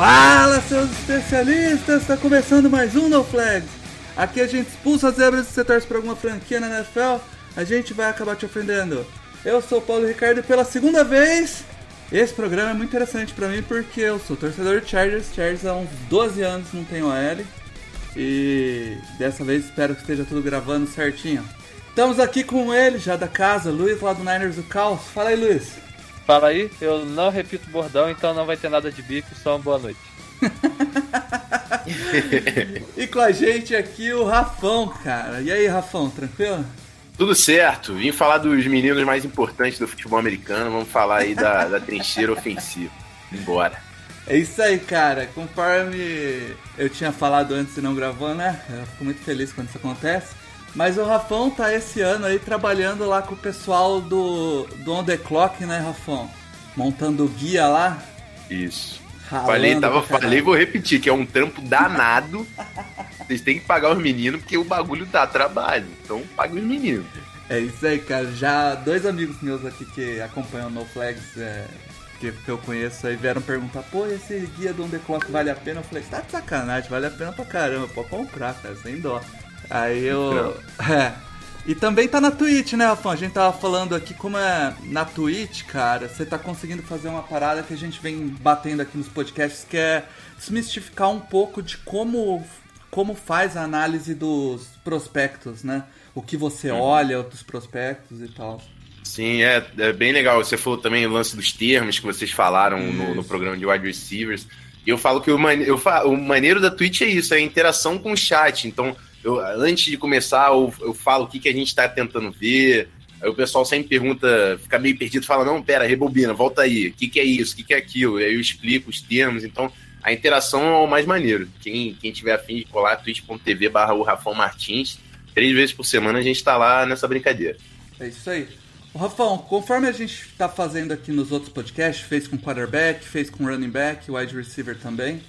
Fala, seus especialistas! Está começando mais um No Flags. Aqui a gente expulsa as zebras se você torce para alguma franquia na NFL, a gente vai acabar te ofendendo. Eu sou Paulo Ricardo e pela segunda vez, esse programa é muito interessante para mim porque eu sou torcedor de Chargers. Chargers há uns 12 anos não tem OL. E dessa vez espero que esteja tudo gravando certinho. Estamos aqui com ele, já da casa, Luiz lá do Niners do Caos. Fala aí, Luiz. Fala aí, eu não repito bordão, então não vai ter nada de bico, só uma boa noite. E com a gente aqui o Rafão, cara. E aí, Rafão, tranquilo? Tudo certo, vim falar dos meninos mais importantes do futebol americano, vamos falar aí da, da trincheira ofensiva. Embora. É isso aí, cara. Conforme eu tinha falado antes e não gravou, né? Eu fico muito feliz quando isso acontece. Mas o Rafão tá esse ano aí trabalhando lá com o pessoal do, do On The Clock, né, Rafão? Montando o guia lá. Isso. ralando Falei, tava, caralho. falei vou repetir, que é um trampo danado. Vocês têm que pagar os meninos, porque o bagulho dá trabalho. Então paga os meninos. É isso aí, cara. Já dois amigos meus aqui que acompanham o No Flags, é, que, que eu conheço aí, vieram perguntar: pô, esse guia do On The Clock vale a pena? Eu falei: tá de sacanagem, vale a pena pra caramba, pode comprar, cara, sem dó. Aí eu. É. E também tá na Twitch, né, Rafão? A gente tava falando aqui como é na Twitch, cara, você tá conseguindo fazer uma parada que a gente vem batendo aqui nos podcasts, que é desmistificar um pouco de como, como faz a análise dos prospectos, né? O que você olha dos prospectos e tal. Sim, é, é bem legal. Você falou também o lance dos termos que vocês falaram no, no programa de wide receivers. E eu falo que o, mane- eu fa- o maneiro da Twitch é isso, é a interação com o chat. Então, eu, antes de começar, eu, eu falo o que, que a gente está tentando ver. Aí o pessoal sempre pergunta, fica meio perdido, fala, não, pera, rebobina, volta aí. O que, que é isso? O que, que é aquilo? Aí eu explico os termos. Então, a interação é o mais maneiro. Quem, quem tiver afim de colar, twitch.tv barra o Rafão Martins. Três vezes por semana a gente tá lá nessa brincadeira. É isso aí. Ô, Rafão, conforme a gente tá fazendo aqui nos outros podcasts, fez com quarterback, fez com running back, wide receiver também.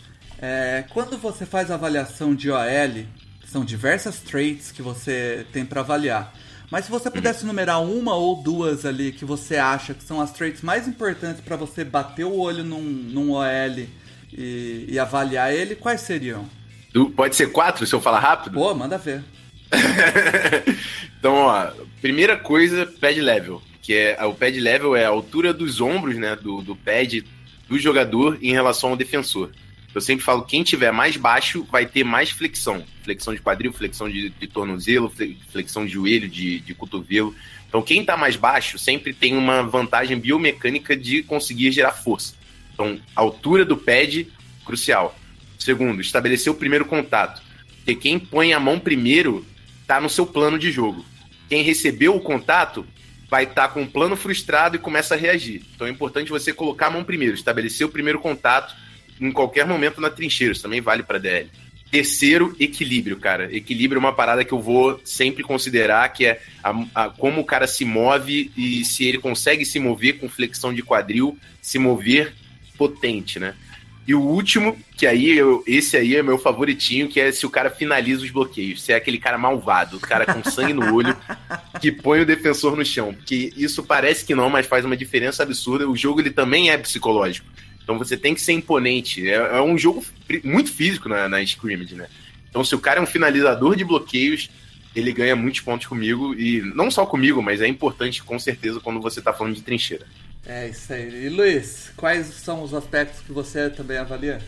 é, quando você faz a avaliação de OL, são diversas traits que você tem para avaliar. Mas se você pudesse numerar uma ou duas ali que você acha que são as traits mais importantes para você bater o olho num, num OL e, e avaliar ele, quais seriam? Pode ser quatro se eu falar rápido? Pô, manda ver. então, ó, primeira coisa, pad level. Que é o pad level é a altura dos ombros, né? Do, do pad do jogador em relação ao defensor. Eu sempre falo, quem tiver mais baixo vai ter mais flexão. Flexão de quadril, flexão de, de tornozelo, fle- flexão de joelho, de, de cotovelo. Então, quem tá mais baixo sempre tem uma vantagem biomecânica de conseguir gerar força. Então, altura do pad, crucial. Segundo, estabelecer o primeiro contato. Porque quem põe a mão primeiro tá no seu plano de jogo. Quem recebeu o contato vai estar com um plano frustrado e começa a reagir. Então é importante você colocar a mão primeiro, estabelecer o primeiro contato em qualquer momento na trincheira. Isso também vale para DL. Terceiro, equilíbrio, cara. Equilíbrio é uma parada que eu vou sempre considerar, que é a- a- como o cara se move e se ele consegue se mover com flexão de quadril, se mover potente, né? E o último, que aí eu, esse aí é meu favoritinho, que é se o cara finaliza os bloqueios. Se é aquele cara malvado, o cara com sangue no olho, que põe o defensor no chão. Porque isso parece que não, mas faz uma diferença absurda. O jogo ele também é psicológico. Então você tem que ser imponente. É, é um jogo muito físico na, na scrimmage, né? Então se o cara é um finalizador de bloqueios, ele ganha muitos pontos comigo. E não só comigo, mas é importante com certeza quando você tá falando de trincheira. É isso aí. E Luiz, quais são os aspectos que você também avalia?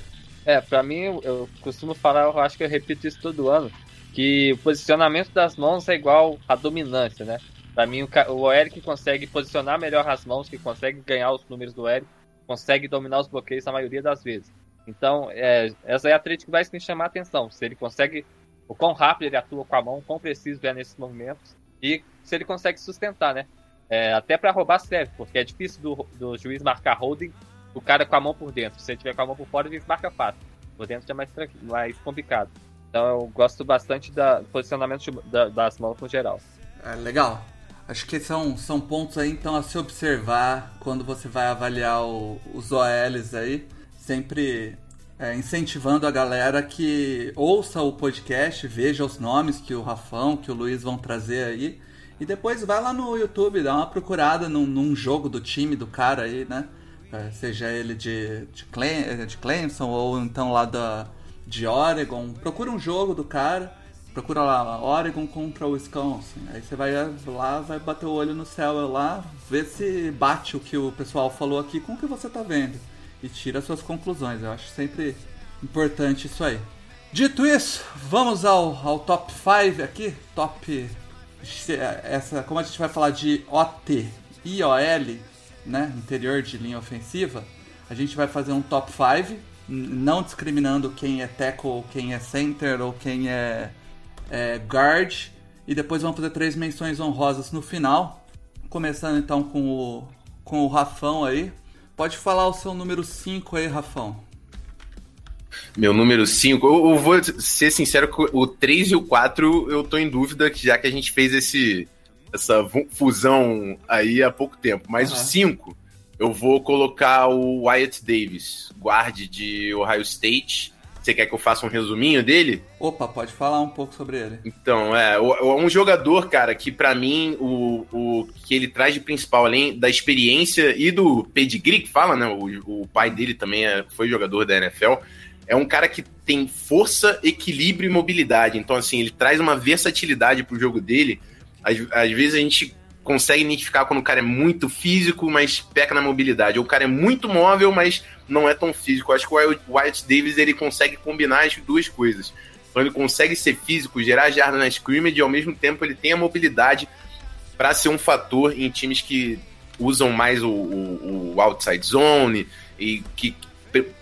É, pra mim, eu- costumo falar, eu acho que eu repito isso todo ano, que o posicionamento das mãos é igual à dominância, né? Pra mim, o, o que consegue posicionar melhor as mãos, que consegue ganhar os números do OL, consegue dominar os bloqueios a maioria das vezes. Então, é, essa é a trait que vai me chamar a atenção. Se ele consegue, o quão rápido ele atua com a mão, o quão preciso é nesses movimentos, e se ele consegue sustentar, né? É, até pra roubar serve, porque é difícil do, do juiz marcar holding o cara com a mão por dentro. Se ele tiver com a mão por fora, ele marca fácil. Por dentro é mais, mais complicado. Então eu gosto bastante do posicionamento da, das mãos no geral. É, legal. Acho que são, são pontos aí então a se observar quando você vai avaliar o, os OLs aí. Sempre é, incentivando a galera que ouça o podcast, veja os nomes que o Rafão, que o Luiz vão trazer aí. E depois vai lá no YouTube, dá uma procurada num, num jogo do time do cara aí, né? É, seja ele de, de, de Clemson ou então lá da, de Oregon. Procura um jogo do cara, procura lá Oregon contra Wisconsin. Aí você vai lá, vai bater o olho no céu lá, ver se bate o que o pessoal falou aqui com o que você tá vendo. E tira suas conclusões. Eu acho sempre importante isso aí. Dito isso, vamos ao, ao top 5 aqui. Top. Essa, como a gente vai falar de OT e OL, né, interior de linha ofensiva, a gente vai fazer um top 5, não discriminando quem é tackle, quem é center ou quem é, é guard, e depois vamos fazer três menções honrosas no final, começando então com o, com o Rafão aí. Pode falar o seu número 5 aí, Rafão. Meu número 5, eu, eu, vou ser sincero, o 3 e o 4 eu tô em dúvida, já que a gente fez esse, essa fusão aí há pouco tempo. Mas uhum. o 5, eu vou colocar o Wyatt Davis, guarde de Ohio State. Você quer que eu faça um resuminho dele? Opa, pode falar um pouco sobre ele. Então, é, um jogador, cara, que para mim o, o que ele traz de principal, além da experiência e do pedigree que fala, né? O, o pai dele também é, foi jogador da NFL. É um cara que tem força, equilíbrio e mobilidade. Então, assim, ele traz uma versatilidade pro jogo dele às, às vezes a gente consegue identificar quando o cara é muito físico, mas peca na mobilidade. Ou o cara é muito móvel, mas não é tão físico. Eu acho que o Wyatt Davis ele consegue combinar as duas coisas. Então ele consegue ser físico, gerar jarda na scrimmage e ao mesmo tempo ele tem a mobilidade para ser um fator em times que usam mais o, o, o outside zone e que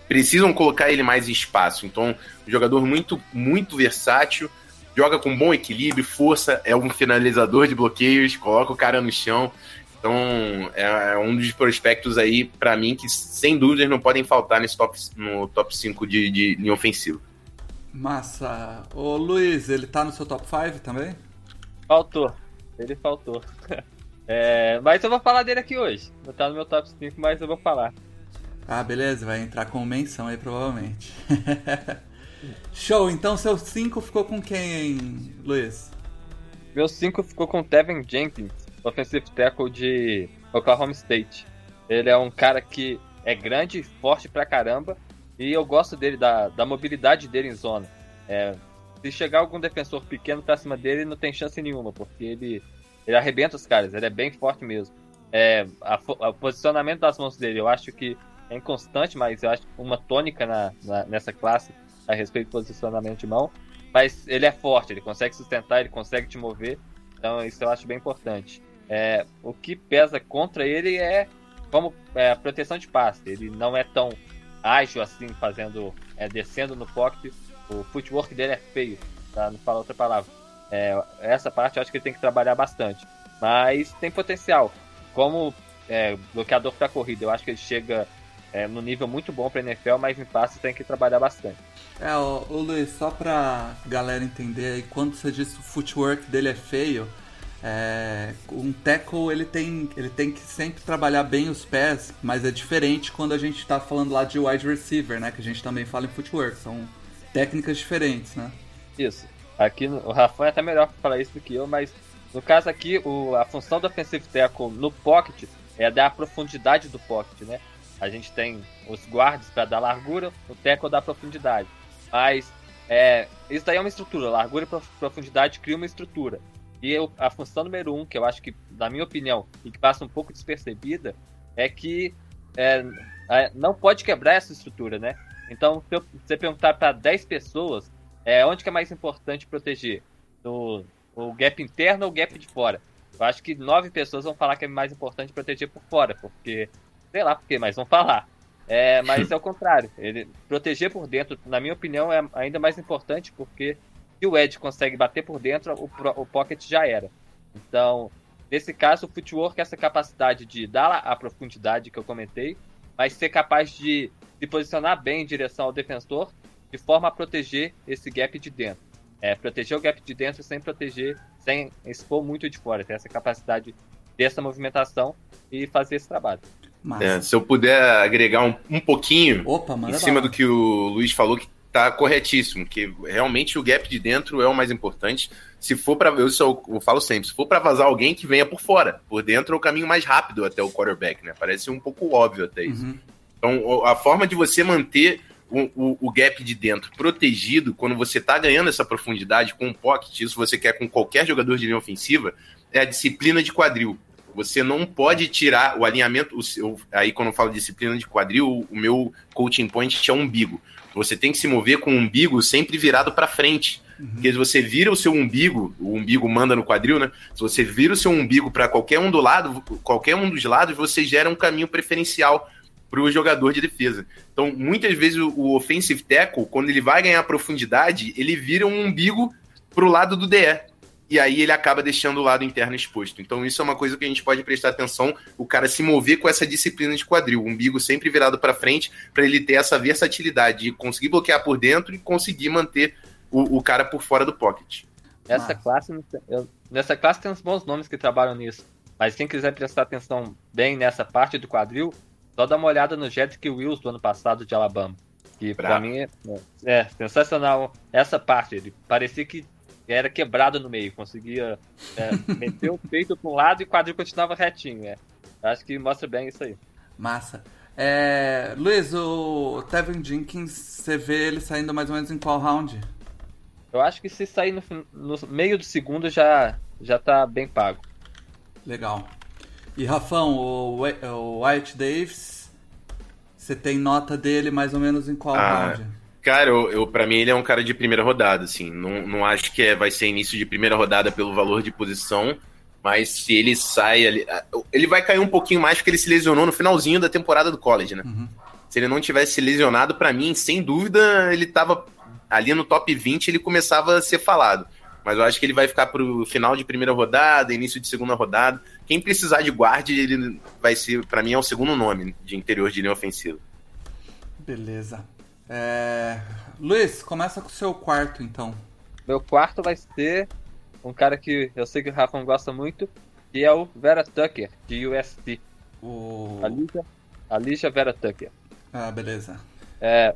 precisam colocar ele mais em espaço. Então, um jogador muito, muito versátil joga com bom equilíbrio, força, é um finalizador de bloqueios, coloca o cara no chão. Então, é, é um dos prospectos aí, para mim, que sem dúvidas não podem faltar nesse top, no top 5 de, de linha ofensiva. Massa. Ô Luiz, ele tá no seu top 5 também? Faltou. Ele faltou. é, mas eu vou falar dele aqui hoje. Não tá no meu top 5, mas eu vou falar. Ah, beleza, vai entrar com menção aí provavelmente. Show, então seu 5 ficou com quem, hein, Luiz? Meu 5 ficou com Tevin Jenkins, offensive tackle de Oklahoma State. Ele é um cara que é grande, forte pra caramba, e eu gosto dele, da, da mobilidade dele em zona. É, se chegar algum defensor pequeno pra cima dele, não tem chance nenhuma, porque ele, ele arrebenta os caras, ele é bem forte mesmo. É, o posicionamento das mãos dele, eu acho que é inconstante, mas eu acho uma tônica na, na, nessa classe a respeito do posicionamento de mão. Mas ele é forte, ele consegue sustentar, ele consegue te mover. Então isso eu acho bem importante. É, o que pesa contra ele é como é, a proteção de passe. Ele não é tão ágil assim, fazendo, é, descendo no pocket. O footwork dele é feio, tá? não fala outra palavra. É, essa parte eu acho que ele tem que trabalhar bastante. Mas tem potencial. Como é, bloqueador para corrida, eu acho que ele chega é, no nível muito bom para NFL, mas em passe tem que trabalhar bastante. É, o, o Luiz, só pra galera entender aí, quando você disse o footwork dele é feio, é, um tackle ele tem, ele tem que sempre trabalhar bem os pés, mas é diferente quando a gente está falando lá de wide receiver, né? Que a gente também fala em footwork, são técnicas diferentes, né? Isso. Aqui o Rafa é até melhor para falar isso do que eu, mas no caso aqui, o, a função do offensive tackle no pocket é dar a profundidade do pocket, né? A gente tem os guards para dar largura, o tackle dá profundidade. Mas é, isso daí é uma estrutura. Largura e profundidade cria uma estrutura. E eu, a função número um, que eu acho que, na minha opinião, e que passa um pouco despercebida, é que é, é, não pode quebrar essa estrutura, né? Então, se você perguntar para 10 pessoas, é, onde que é mais importante proteger? No, o gap interno ou o gap de fora? Eu acho que 9 pessoas vão falar que é mais importante proteger por fora, porque sei lá por quê, mas vão falar. É, mas é o contrário. Ele proteger por dentro, na minha opinião, é ainda mais importante porque se o Ed consegue bater por dentro, o, o pocket já era. Então, nesse caso, o footwork é essa capacidade de dar a profundidade que eu comentei, mas ser capaz de se posicionar bem em direção ao defensor, de forma a proteger esse gap de dentro. É, proteger o gap de dentro sem proteger, sem expor muito de fora, ter essa capacidade dessa movimentação e fazer esse trabalho. É, se eu puder agregar um, um pouquinho Opa, em cima do que o Luiz falou, que tá corretíssimo, que realmente o gap de dentro é o mais importante. Se for para eu, eu falo sempre, se for para vazar alguém que venha por fora, por dentro é o caminho mais rápido até o quarterback, né? Parece um pouco óbvio até isso. Uhum. Então, a forma de você manter o, o, o, gap de dentro protegido, quando você está ganhando essa profundidade com um pocket, isso você quer com qualquer jogador de linha ofensiva, é a disciplina de quadril. Você não pode tirar o alinhamento. O seu, aí, quando eu falo disciplina de quadril, o meu coaching point é o umbigo. Você tem que se mover com o umbigo sempre virado para frente. Uhum. Porque se você vira o seu umbigo, o umbigo manda no quadril, né? Se você vira o seu umbigo para qualquer um do lado, qualquer um dos lados, você gera um caminho preferencial para o jogador de defesa. Então, muitas vezes o, o offensive tackle, quando ele vai ganhar profundidade, ele vira um umbigo para o lado do DE e aí ele acaba deixando o lado interno exposto. Então isso é uma coisa que a gente pode prestar atenção, o cara se mover com essa disciplina de quadril, o umbigo sempre virado para frente, para ele ter essa versatilidade de conseguir bloquear por dentro e conseguir manter o, o cara por fora do pocket. Nessa classe, eu, nessa classe tem uns bons nomes que trabalham nisso, mas quem quiser prestar atenção bem nessa parte do quadril, só dá uma olhada no Jedrick Wills do ano passado de Alabama. Que para mim é, é, sensacional essa parte. Ele parecia que era quebrado no meio, conseguia é, meter o peito para um lado e o quadril continuava retinho. É. Acho que mostra bem isso aí. Massa. É, Luiz, o Tevin Jenkins, você vê ele saindo mais ou menos em qual round? Eu acho que se sair no, no meio do segundo já, já tá bem pago. Legal. E Rafão, o, o White Davis, você tem nota dele mais ou menos em qual ah, round? Cara, eu, eu para mim ele é um cara de primeira rodada, assim. Não, não acho que é, vai ser início de primeira rodada pelo valor de posição, mas se ele sai ali. Ele vai cair um pouquinho mais porque ele se lesionou no finalzinho da temporada do college, né? Uhum. Se ele não tivesse lesionado, para mim, sem dúvida, ele tava ali no top 20, ele começava a ser falado. Mas eu acho que ele vai ficar pro final de primeira rodada, início de segunda rodada. Quem precisar de guarde, ele vai ser, para mim, é o segundo nome de interior de linha ofensiva. Beleza. É... Luiz, começa com o seu quarto, então. Meu quarto vai ser um cara que eu sei que o Rafa gosta muito, que é o Vera Tucker, de USC. O... Alicia, Alicia Vera Tucker. Ah, beleza. É,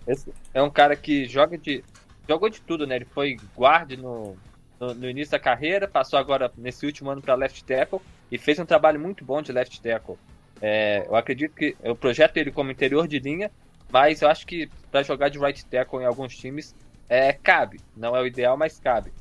é um cara que joga de. Jogou de tudo, né? Ele foi guard no, no, no início da carreira, passou agora nesse último ano para left tackle e fez um trabalho muito bom de left tackle. É, eu acredito que eu projeto ele como interior de linha mas eu acho que para jogar de right tackle em alguns times é, cabe. Não é o ideal, mas cabe.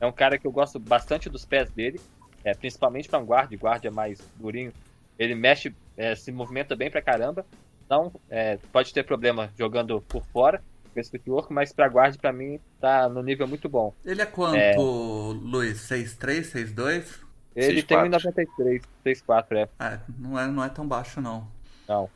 É um cara que eu gosto bastante dos pés dele, é, principalmente para um guarda. Guarda é mais durinho. Ele mexe, é, se movimenta bem pra caramba. Não é, pode ter problema jogando por fora com esse footwork, mas para guarda, para mim, tá no nível muito bom. Ele é quanto, é... Luiz? 6'3, 6'2? Ele 6, tem 1,93, 6'4, é. é. não é. Não é tão baixo, não. Não.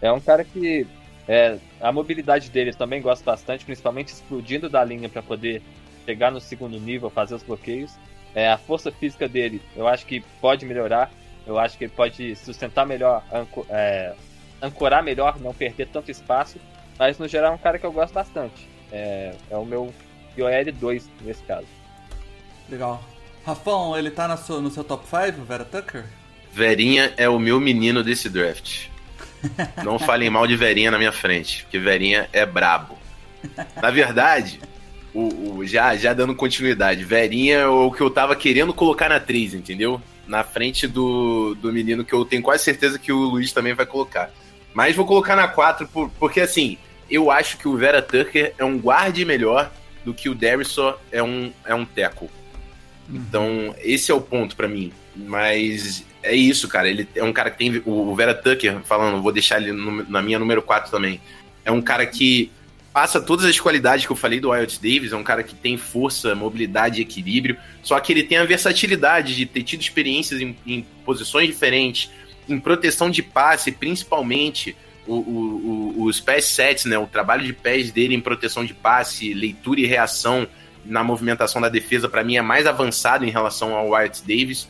É um cara que é, a mobilidade dele também gosto bastante, principalmente explodindo da linha para poder chegar no segundo nível, fazer os bloqueios. É, a força física dele, eu acho que pode melhorar. Eu acho que ele pode sustentar melhor, anco, é, ancorar melhor, não perder tanto espaço. Mas no geral é um cara que eu gosto bastante. É, é o meu IOL 2 nesse caso. Legal. Rafão, ele tá no seu, no seu top 5, Vera Tucker? Verinha é o meu menino desse draft. Não falem mal de Verinha na minha frente, porque Verinha é brabo. Na verdade, o, o, já, já dando continuidade, Verinha é o que eu tava querendo colocar na 3, entendeu? Na frente do, do menino que eu tenho quase certeza que o Luiz também vai colocar. Mas vou colocar na 4, por, porque assim, eu acho que o Vera Tucker é um guarde melhor do que o Derrisson é um, é um teco. Então, esse é o ponto para mim. Mas é isso, cara. Ele é um cara que tem. O Vera Tucker, falando, vou deixar ele no, na minha número 4 também. É um cara que passa todas as qualidades que eu falei do Wyatt Davis. É um cara que tem força, mobilidade e equilíbrio. Só que ele tem a versatilidade de ter tido experiências em, em posições diferentes, em proteção de passe, principalmente. O, o, o, os pés sets, né? O trabalho de pés dele em proteção de passe, leitura e reação na movimentação da defesa, para mim, é mais avançado em relação ao Wyatt Davis.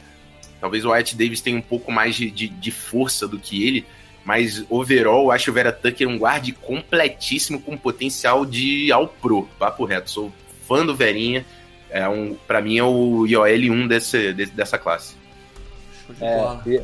Talvez o Wyatt Davis tenha um pouco mais de, de, de força do que ele. Mas overall, eu acho o Vera Tucker um guarde completíssimo com potencial de ao pro. Papo reto, sou fã do Verinha. É um, para mim é o IOL 1 desse, dessa classe. É. E,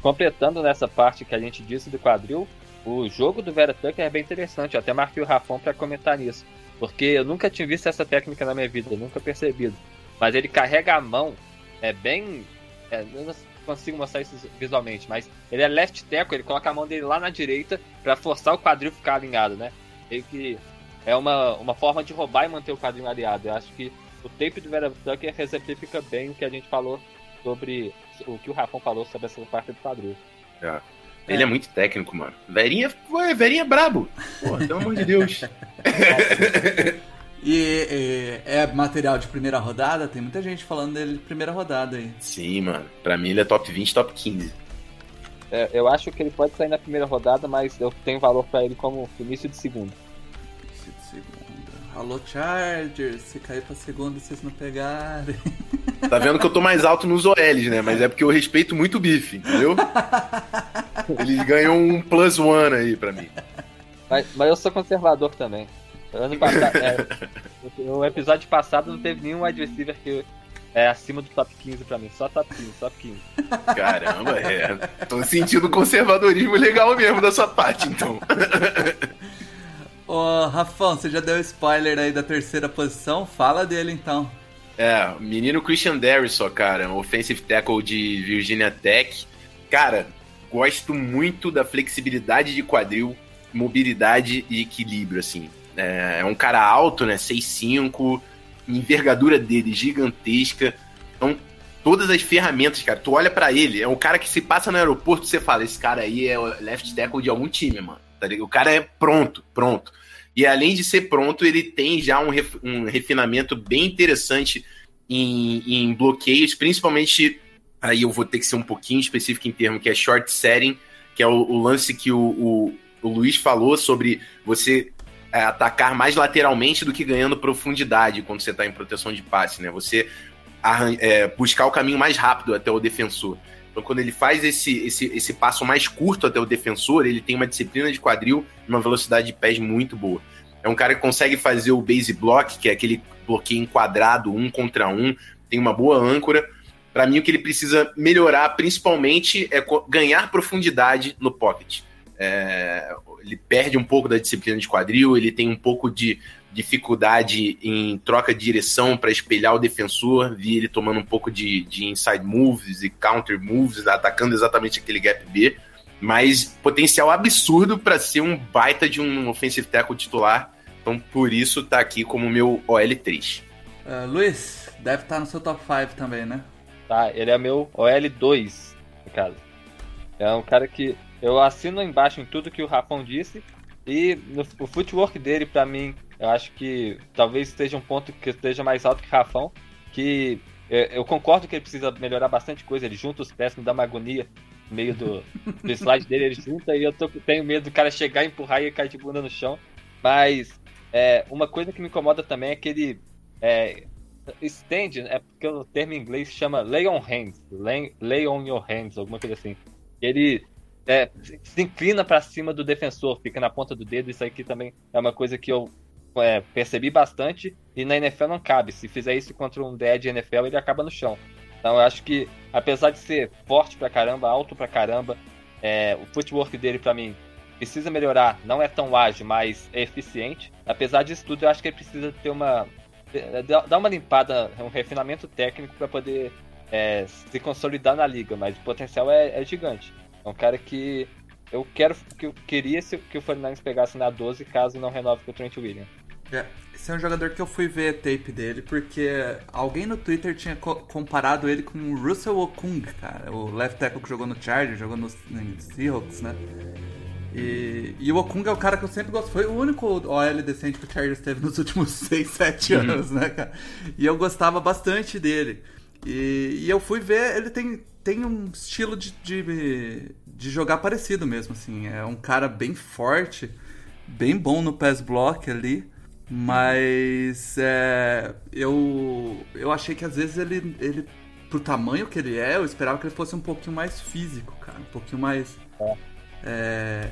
completando nessa parte que a gente disse do quadril, o jogo do Vera Tucker é bem interessante. Eu até marquei o Rafão para comentar nisso. Porque eu nunca tinha visto essa técnica na minha vida, nunca percebido. Mas ele carrega a mão, é bem. É, eu não consigo mostrar isso visualmente, mas ele é left tackle, ele coloca a mão dele lá na direita para forçar o quadril ficar alinhado, né? Meio que é uma, uma forma de roubar e manter o quadril alinhado. Eu acho que o tape do Vera Tucker exemplifica bem o que a gente falou sobre. O que o Rafão falou sobre essa parte do quadril. É. Ele é. é muito técnico, mano. Verinha, ué, Verinha é brabo. Pô, pelo amor de Deus. E, e, é material de primeira rodada? Tem muita gente falando dele de primeira rodada aí. Sim, mano. Pra mim ele é top 20, top 15. É, eu acho que ele pode sair na primeira rodada, mas eu tenho valor pra ele como início de segunda. Início de segunda. Alô, Chargers. Se cair pra segunda, vocês não pegarem. Tá vendo que eu tô mais alto nos OLs, né? Mas é porque eu respeito muito o bife, entendeu? Eles ganham um plus one aí pra mim. Mas, mas eu sou conservador também. Ano passado, é, no episódio passado não teve nenhum wide receiver que é acima do top 15 pra mim, só top 15, top 15. Caramba, é. Tô sentindo conservadorismo legal mesmo da sua parte, então. Ô, Rafão, você já deu spoiler aí da terceira posição? Fala dele então. É, menino Christian Darrison, cara, offensive tackle de Virginia Tech. Cara, gosto muito da flexibilidade de quadril, mobilidade e equilíbrio, assim. É, é um cara alto, né? 6'5", envergadura dele gigantesca. Então, todas as ferramentas, cara, tu olha para ele, é um cara que se passa no aeroporto, você fala, esse cara aí é o left tackle de algum time, mano. Tá o cara é pronto, pronto. E além de ser pronto, ele tem já um, ref, um refinamento bem interessante em, em, bloqueios, principalmente. Aí eu vou ter que ser um pouquinho específico em termo, que é short setting, que é o, o lance que o, o, o Luiz falou sobre você atacar mais lateralmente do que ganhando profundidade quando você está em proteção de passe, né? Você é, buscar o caminho mais rápido até o defensor. Então, quando ele faz esse, esse, esse passo mais curto até o defensor, ele tem uma disciplina de quadril e uma velocidade de pés muito boa. É um cara que consegue fazer o base block, que é aquele bloqueio enquadrado, um contra um, tem uma boa âncora. Para mim, o que ele precisa melhorar, principalmente, é ganhar profundidade no pocket. É, ele perde um pouco da disciplina de quadril, ele tem um pouco de dificuldade em troca de direção para espelhar o defensor, vi ele tomando um pouco de, de inside moves e counter moves, atacando exatamente aquele gap B, mas potencial absurdo para ser um baita de um offensive tackle titular, então por isso tá aqui como meu OL3. Uh, Luiz, deve estar tá no seu top 5 também, né? Tá, ele é meu OL2, no caso. É um cara que eu assino embaixo em tudo que o Rafão disse. E no, o footwork dele, para mim, eu acho que talvez esteja um ponto que esteja mais alto que o Rafão. Que eu, eu concordo que ele precisa melhorar bastante coisa. Ele junta os pés, me dá uma agonia no meio do, do slide dele. Ele junta e eu tô, tenho medo do cara chegar, empurrar e cair de bunda no chão. Mas é, uma coisa que me incomoda também é que ele é, é porque o termo em inglês chama lay on hands, lay, lay on your hands, alguma coisa assim. Ele é, se inclina para cima do defensor, fica na ponta do dedo. Isso aqui também é uma coisa que eu é, percebi bastante e na NFL não cabe. Se fizer isso contra um DE de NFL, ele acaba no chão. Então eu acho que, apesar de ser forte pra caramba, alto pra caramba, é, o footwork dele para mim precisa melhorar. Não é tão ágil, mas é eficiente. Apesar disso tudo, eu acho que ele precisa ter uma. dar uma limpada, um refinamento técnico para poder é, se consolidar na liga, mas o potencial é, é gigante. É um cara que eu quero que eu queria que o 49 pegasse na 12 caso não renove com o Trent Williams. É, esse é um jogador que eu fui ver a tape dele porque alguém no Twitter tinha co comparado ele com o Russell Okung, cara, o left tackle que jogou no Chargers, jogou no, no Seahawks, né? E, e, o Okung é o cara que eu sempre gosto. Foi o único OL decente que o Chargers teve nos últimos 6, 7 uhum. anos, né, cara? E eu gostava bastante dele. E, e eu fui ver, ele tem tem um estilo de, de, de, jogar parecido mesmo, assim. É um cara bem forte, bem bom no pass block ali. Mas é, eu, eu achei que às vezes ele, ele, pro tamanho que ele é, eu esperava que ele fosse um pouquinho mais físico, cara. Um pouquinho mais. É.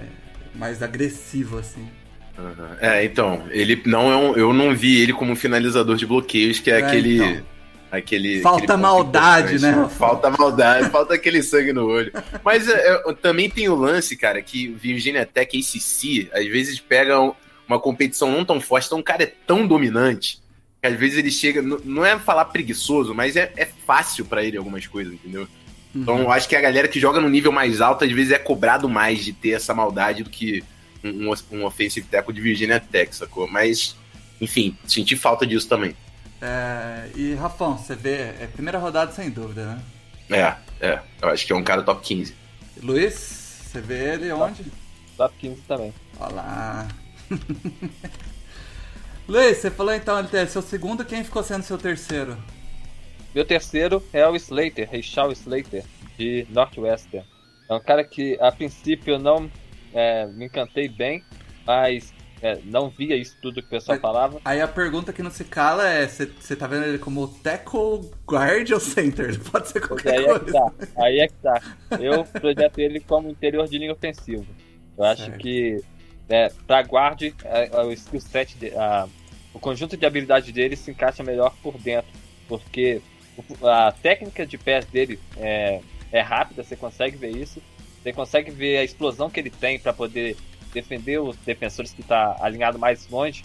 mais agressivo, assim. Uhum. É, então, ele não é um, Eu não vi ele como um finalizador de bloqueios, que é, é aquele. Então. Aquele, falta aquele maldade, né? Falta maldade, falta aquele sangue no olho. Mas é, é, também tem o lance, cara, que Virginia Tech e ACC, às vezes pegam uma competição não tão forte, então o cara é tão dominante que às vezes ele chega. Não é falar preguiçoso, mas é, é fácil para ele algumas coisas, entendeu? Uhum. Então eu acho que a galera que joga no nível mais alto, às vezes é cobrado mais de ter essa maldade do que um, um offensive tackle de Virginia Tech, sacou? Mas, enfim, senti falta disso também. É, e Rafão, você vê, é primeira rodada sem dúvida, né? É, é. Eu acho que é um cara top 15. Luiz, você vê ele onde? Top 15 também. Olha lá. Luiz, você falou então, ele é seu segundo, quem ficou sendo seu terceiro? Meu terceiro é o Slater, Rachel Slater, de Northwestern. É um cara que a princípio eu não é, me encantei bem, mas é, não via isso tudo que o pessoal falava. Aí a pergunta que não se cala é: você tá vendo ele como tackle, guard ou center? Pode ser qualquer aí coisa. É que tá, aí é que tá. Eu projeto ele como interior de linha ofensiva. Eu acho certo. que é, para guard, é, é, o skill set, de, a, o conjunto de habilidade dele se encaixa melhor por dentro, porque a técnica de pés dele é, é rápida, você consegue ver isso, você consegue ver a explosão que ele tem para poder defender os defensores que está alinhado mais longe,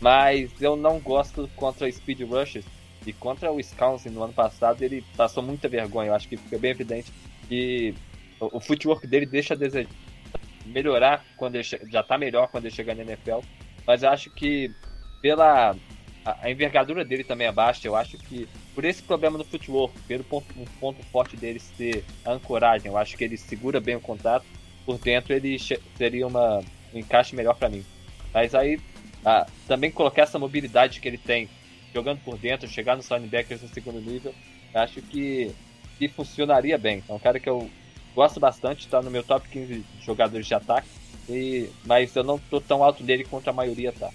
mas eu não gosto contra Speed Rushers e contra o Wisconsin no ano passado ele passou muita vergonha, eu acho que fica bem evidente que o, footwork dele deixa a desejar melhorar quando ele já está melhor quando ele chegar na NFL, mas eu acho que pela a, envergadura dele também é baixa, eu acho que por esse problema do footwork, pelo ponto, um ponto forte dele ser a ancoragem, eu acho que ele segura bem o contato, por dentro ele seria uma, um encaixe melhor para mim. Mas aí ah, também colocar essa mobilidade que ele tem jogando por dentro, chegar nos linebackers no segundo nível, acho que, que funcionaria bem. É um cara que eu gosto bastante, está no meu top 15 jogadores de ataque, e, mas eu não tô tão alto dele quanto a maioria tá.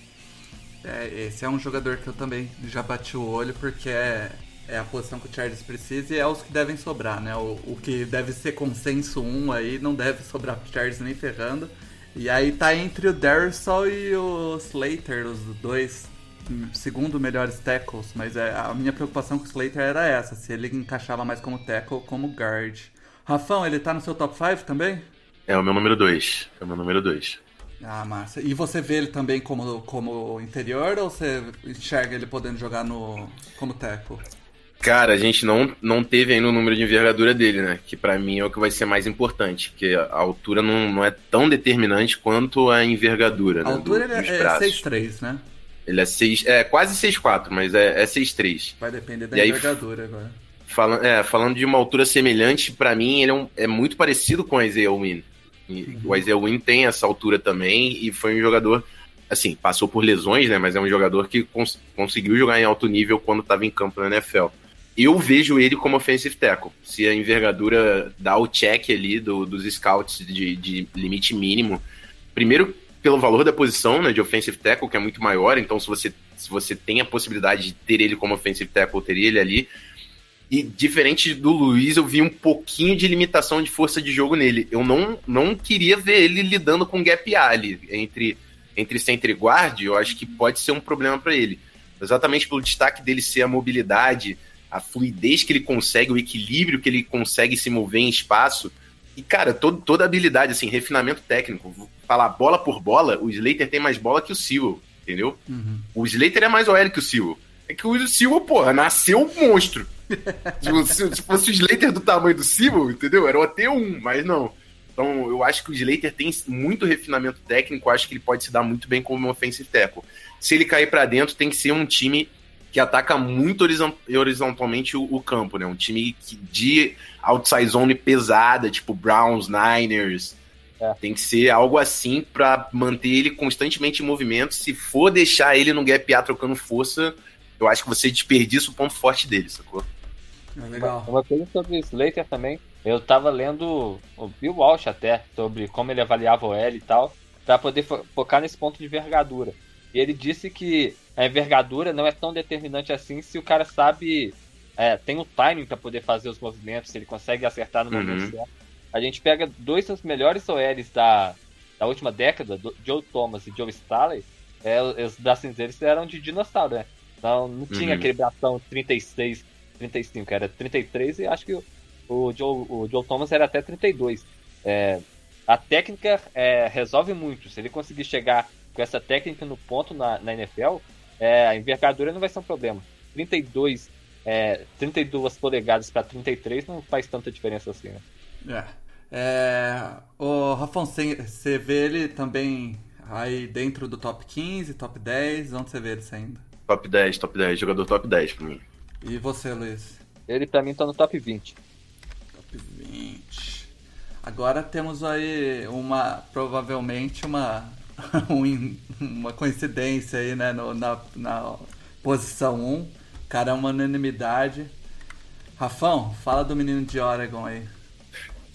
É, esse é um jogador que eu também já bati o olho porque é, é a posição que o Charles precisa e é os que devem sobrar, né? O, o que deve ser consenso 1 aí não deve sobrar pro Charles nem ferrando. E aí tá entre o Darrison e o Slater, os dois segundo melhores tackles, mas é, a minha preocupação com o Slater era essa, se ele encaixava mais como tackle ou como guard. Rafão, ele tá no seu top 5 também? É o meu número 2. É o meu número 2. Ah, massa. E você vê ele também como, como interior ou você enxerga ele podendo jogar no como tackle? Cara, a gente não, não teve ainda o número de envergadura dele, né? Que para mim é o que vai ser mais importante, porque a altura não, não é tão determinante quanto a envergadura, a né? A altura do, ele é, é 6'3", né? Ele é, 6, é quase 6'4", mas é, é 6'3". Vai depender da e envergadura aí, agora. Falando, é, falando de uma altura semelhante, para mim ele é, um, é, muito parecido com o Isaiah Wynn. Uhum. O Isaiah Wynn tem essa altura também e foi um jogador, assim, passou por lesões, né? Mas é um jogador que cons conseguiu jogar em alto nível quando estava em campo na NFL. Eu vejo ele como offensive tackle. Se a envergadura dá o check ali do, dos scouts de, de limite mínimo, primeiro pelo valor da posição, né, de offensive tackle, que é muito maior, então se você, se você tem a possibilidade de ter ele como offensive tackle, teria ele ali, e diferente do Luiz, eu vi um pouquinho de limitação de força de jogo nele. Eu não, não queria ver ele lidando com gap ali, entre, entre center e guard, eu acho que pode ser um problema para ele. Exatamente pelo destaque dele ser a mobilidade, a fluidez que ele consegue, o equilíbrio que ele consegue se mover em espaço. E, cara, todo, toda habilidade, assim, refinamento técnico. Falar bola por bola, o Slater tem mais bola que o Sewell, entendeu? Uhum. O Slater é mais OL que o Sewell. É que o Sewell, porra, nasceu um monstro. se, se, fosse o Slater do tamanho do Sewell, entendeu? Era o AT1, mas não. Então, eu acho que o Slater tem muito refinamento técnico, acho que ele pode se dar muito bem como um offensive tackle. Se ele cair para dentro, tem que ser um time que ataca muito horizontalmente o, o campo, né? Um time que, de outside zone pesada, tipo Browns, Niners. É. Tem que ser algo assim para manter ele constantemente em movimento. Se for deixar ele no gap A trocando força, eu acho que você desperdiça o ponto forte dele, sacou? É legal. Uma coisa sobre o Slater também, eu tava lendo o Bill Walsh até, sobre como ele avaliava o L e tal, para poder fo focar nesse ponto de envergadura. E ele disse que a envergadura não é tão determinante assim se o cara sabe, é, tem o timing para poder fazer os movimentos, se ele consegue acertar no momento uhum. certo. a gente pega dois dos melhores OLs da, da última década, do, Joe Thomas e Joe Staley, é, os bracinhos deles eram de dinossauro, né? Não, não tinha uhum. aquele bração 36, 35, era 33 e acho que o, o, Joe, o Joe Thomas era até 32. É, a técnica é, resolve muito. Se ele conseguir chegar com essa técnica no ponto na, na NFL, é, a envergadura não vai ser um problema. 32, é, 32 polegadas para 33 não faz tanta diferença assim, né? É. é o Rafão, você vê ele também aí dentro do top 15, top 10? Onde você vê ele saindo? Top 10, top 10, jogador top 10 pra mim. E você, Luiz? Ele pra mim tá no top 20. Top 20. Agora temos aí uma, provavelmente uma, uma coincidência aí, né, no, na, na posição 1. Cara, é uma unanimidade. Rafão, fala do menino de Oregon aí.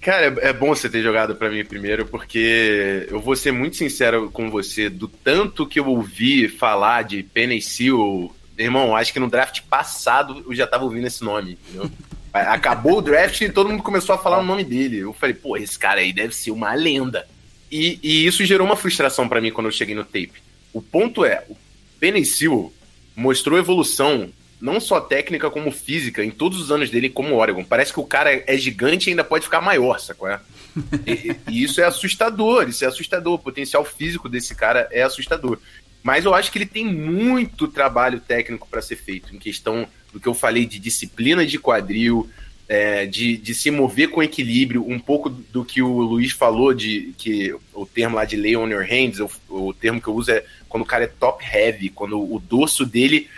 Cara, é, é bom você ter jogado para mim primeiro, porque eu vou ser muito sincero com você, do tanto que eu ouvi falar de Seal, irmão, acho que no draft passado eu já tava ouvindo esse nome, entendeu? Acabou o draft e todo mundo começou a falar o nome dele. Eu falei, pô, esse cara aí deve ser uma lenda. E, e isso gerou uma frustração para mim quando eu cheguei no tape. O ponto é, o Seal mostrou evolução não só técnica como física, em todos os anos dele como Oregon. Parece que o cara é gigante e ainda pode ficar maior, sacou? É? E, e, isso é assustador, isso é assustador. O potencial físico desse cara é assustador. Mas eu acho que ele tem muito trabalho técnico para ser feito, em questão do que eu falei de disciplina de quadril, é, de, de se mover com equilíbrio, um pouco do que o Luiz falou, de que o termo lá de lay on your hands, o, o termo que eu uso é quando o cara é top heavy, quando o dorso dele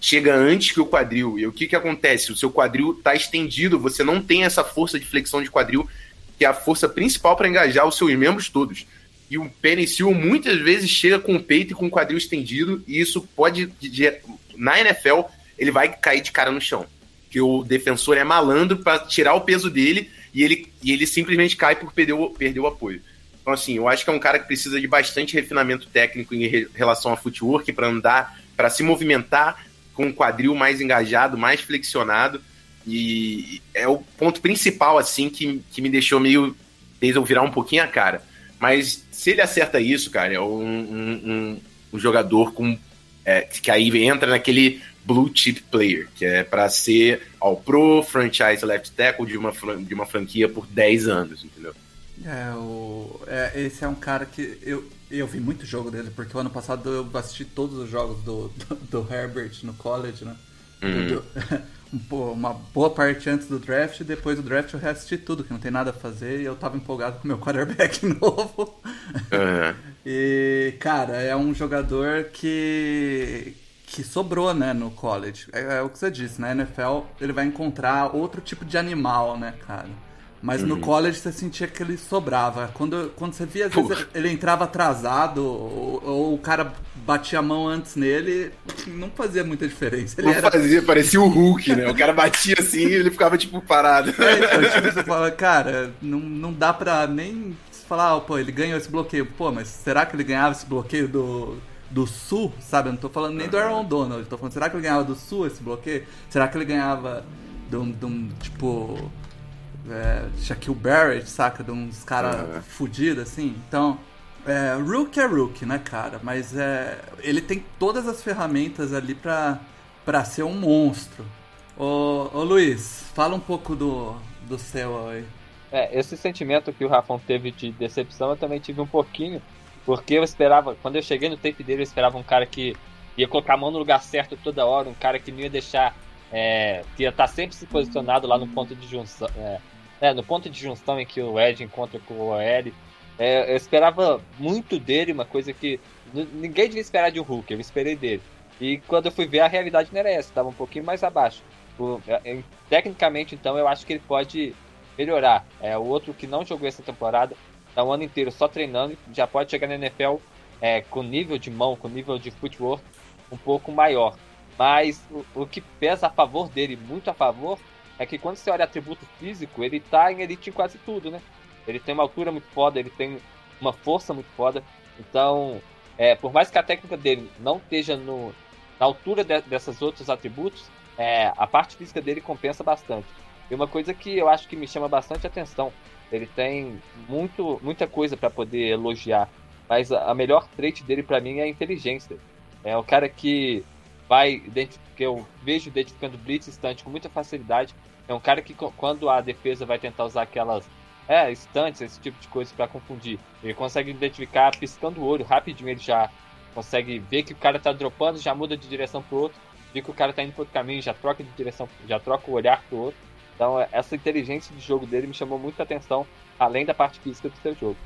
chega antes que o quadril. E o que, que acontece? O seu quadril está estendido, você não tem essa força de flexão de quadril, que é a força principal para engajar os seus membros todos. E o penicil muitas vezes chega com o peito e com o quadril estendido, e isso pode. Na NFL, ele vai cair de cara no chão. Que o defensor é malandro para tirar o peso dele e ele, e ele simplesmente cai por perder o, perder o apoio. Então, assim, eu acho que é um cara que precisa de bastante refinamento técnico em relação a footwork para andar, para se movimentar com o quadril mais engajado, mais flexionado. E é o ponto principal, assim, que, que me deixou meio. fez eu virar um pouquinho a cara. Mas se ele acerta isso, cara, é um, um, um jogador com. É, que aí entra naquele blue chip player, que é para ser ao pro franchise left tackle de uma, de uma franquia por 10 anos, entendeu? É, o, é, esse é um cara que eu, eu vi muito jogo dele, porque o ano passado eu assisti todos os jogos do, do, do Herbert no college, né? Uhum. uma boa parte antes do draft, e depois do draft eu reassisti tudo, que não tem nada a fazer, e eu tava empolgado com meu quarterback novo. Uhum. e, cara, é um jogador que, que sobrou, né, no college. É, é, o que você disse, né? NFL ele vai encontrar outro tipo de animal, né, cara? Mas uhum. no college você sentia que ele sobrava. Quando, quando você via, às vezes ele entrava atrasado, ou, ou, o cara batia a mão antes nele, não fazia muita diferença. Ele não era... fazia, parecia o Hulk, né? O cara batia assim e ele ficava tipo parado. É, então, tipo, você fala, cara, não, não dá pra nem falar, oh, pô, ele ganhou esse bloqueio. Pô, mas será que ele ganhava esse bloqueio do, do Sul, sabe? Eu não tô falando nem do Aaron Donald, tô falando, será que ele ganhava do Sul esse bloqueio? Será que ele ganhava de um, de um tipo é, Shaquille Barrett, saca? De uns caras é. fudidos, assim. Então, é, Rook é Rook, né, cara? Mas é, ele tem todas as ferramentas ali pra, pra ser um monstro. Ô, ô Luiz, fala um pouco do, do seu aí. É, esse sentimento que o Rafão teve de decepção eu também tive um pouquinho, porque eu esperava, quando eu cheguei no tape dele, eu esperava um cara que ia colocar a mão no lugar certo toda hora, um cara que não ia deixar, é, que ia estar tá sempre se posicionado lá no ponto de junção, é, é, no ponto de junção em que o Ed encontra com o OL, é, eu esperava muito dele, uma coisa que ninguém devia esperar de um Hulk, eu esperei dele. E quando eu fui ver, a realidade não era essa, estava um pouquinho mais abaixo. O, é, tecnicamente, então, eu acho que ele pode melhorar. É, o outro que não jogou essa temporada, tá o ano inteiro só treinando, já pode chegar na NFL é, com nível de mão, com nível de footwork um pouco maior. Mas o, o que pesa a favor dele, muito a favor, é que quando você olha atributo físico, ele tá em elite em quase tudo, né? Ele tem uma altura muito foda, ele tem uma força muito foda. Então, é, por mais que a técnica dele não esteja no, na altura de, dessas outros atributos, é, a parte física dele compensa bastante. E uma coisa que eu acho que me chama bastante atenção, Ele tem muito, muita coisa para poder elogiar. Mas a, a melhor trait dele para mim é a inteligência. É o cara que vai, que eu vejo identificando blitz instante com muita facilidade. É um cara que quando a defesa vai tentar usar aquelas é, instantes, esse tipo de coisa para confundir, ele consegue identificar piscando o olho rapidinho, ele já consegue ver que o cara tá dropando, já muda de direção pro outro, vê que o cara tá indo pro outro caminho, já troca de direção, já troca o olhar pro outro. Então, essa inteligência de jogo dele me chamou muita atenção, além da parte física do seu jogo.